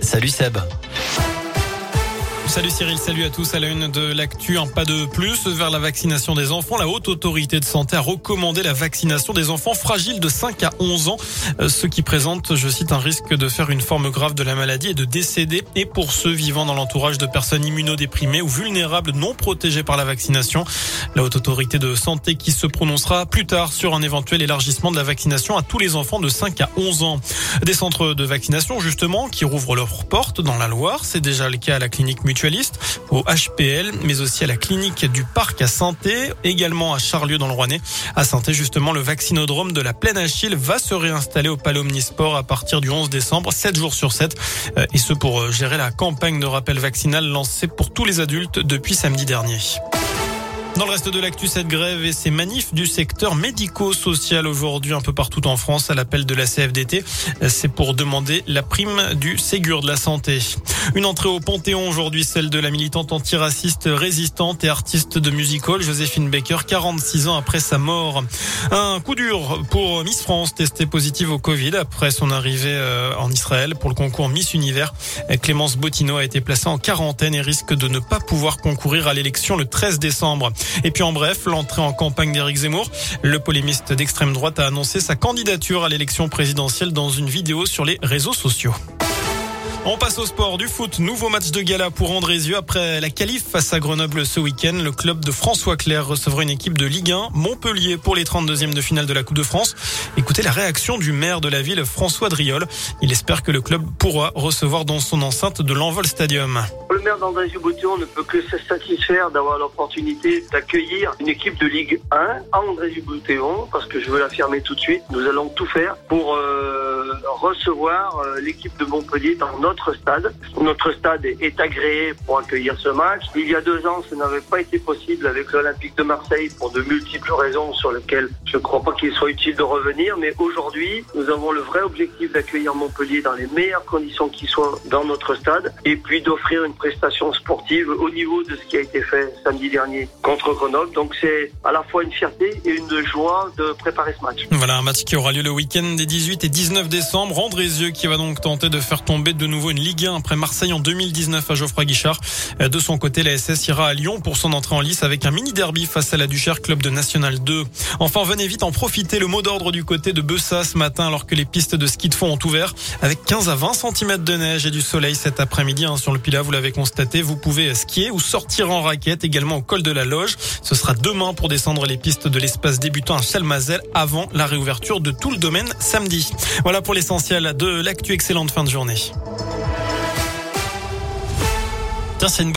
Salut Seb. Salut Cyril, salut à tous. À la une de l'actu, un pas de plus vers la vaccination des enfants. La haute autorité de santé a recommandé la vaccination des enfants fragiles de 5 à 11 ans, euh, ceux qui présentent, je cite, un risque de faire une forme grave de la maladie et de décéder. Et pour ceux vivant dans l'entourage de personnes immunodéprimées ou vulnérables non protégées par la vaccination, la haute autorité de santé qui se prononcera plus tard sur un éventuel élargissement de la vaccination à tous les enfants de 5 à 11 ans. Des centres de vaccination, justement, qui rouvrent leurs portes dans la Loire. C'est déjà le cas à la clinique mutuelle au HPL, mais aussi à la clinique du Parc à Santé, également à Charlieu dans le Rouennais. À Santé, justement, le vaccinodrome de la Plaine Achille va se réinstaller au Palais Omnisport à partir du 11 décembre, 7 jours sur 7, euh, et ce pour euh, gérer la campagne de rappel vaccinal lancée pour tous les adultes depuis samedi dernier. Dans le reste de l'actu, cette grève et ces manifs du secteur médico-social aujourd'hui un peu partout en France à l'appel de la CFDT, c'est pour demander la prime du Ségur de la santé. Une entrée au Panthéon aujourd'hui, celle de la militante antiraciste résistante et artiste de musical Joséphine Baker, 46 ans après sa mort. Un coup dur pour Miss France, testée positive au Covid après son arrivée euh, en Israël pour le concours Miss Univers. Clémence Bottineau a été placée en quarantaine et risque de ne pas pouvoir concourir à l'élection le 13 décembre. Et puis en bref, l'entrée en campagne d'Éric Zemmour. Le polémiste d'extrême droite a annoncé sa candidature à l'élection présidentielle dans une vidéo sur les réseaux sociaux. On passe au sport du foot. Nouveau match de gala pour Andrézieux après la qualif face à Grenoble ce week-end. Le club de François Claire recevra une équipe de Ligue 1, Montpellier pour les 32e de finale de la Coupe de France. Écoutez la réaction du maire de la ville, François Driol. Il espère que le club pourra recevoir dans son enceinte de l'Envol Stadium. Le maire d'Andrézieux-Boutillon ne peut que se satisfaire d'avoir l'opportunité d'accueillir une équipe de Ligue 1 à Andrézieux-Boutillon parce que je veux l'affirmer tout de suite. Nous allons tout faire pour euh, recevoir euh, l'équipe de Montpellier dans notre notre stade. Notre stade est agréé pour accueillir ce match. Il y a deux ans, ce n'avait pas été possible avec l'Olympique de Marseille pour de multiples raisons sur lesquelles je ne crois pas qu'il soit utile de revenir. Mais aujourd'hui, nous avons le vrai objectif d'accueillir Montpellier dans les meilleures conditions qui soient dans notre stade et puis d'offrir une prestation sportive au niveau de ce qui a été fait samedi dernier contre Grenoble. Donc c'est à la fois une fierté et une joie de préparer ce match. Voilà un match qui aura lieu le week-end des 18 et 19 décembre. Andrézieux qui va donc tenter de faire tomber de nouveau une Ligue 1 après Marseille en 2019 à Geoffroy Guichard. De son côté, la SS ira à Lyon pour son entrée en lice avec un mini derby face à la Duchère Club de National 2. Enfin, venez vite en profiter. Le mot d'ordre du côté de Bessa ce matin alors que les pistes de ski de fond ont ouvert avec 15 à 20 cm de neige et du soleil cet après-midi hein, sur le Pilat. Vous l'avez constaté. Vous pouvez skier ou sortir en raquette également au col de la Loge. Ce sera demain pour descendre les pistes de l'espace débutant à Chalmazel avant la réouverture de tout le domaine samedi. Voilà pour l'essentiel de l'actu. Excellente fin de journée. Tiens, c'est une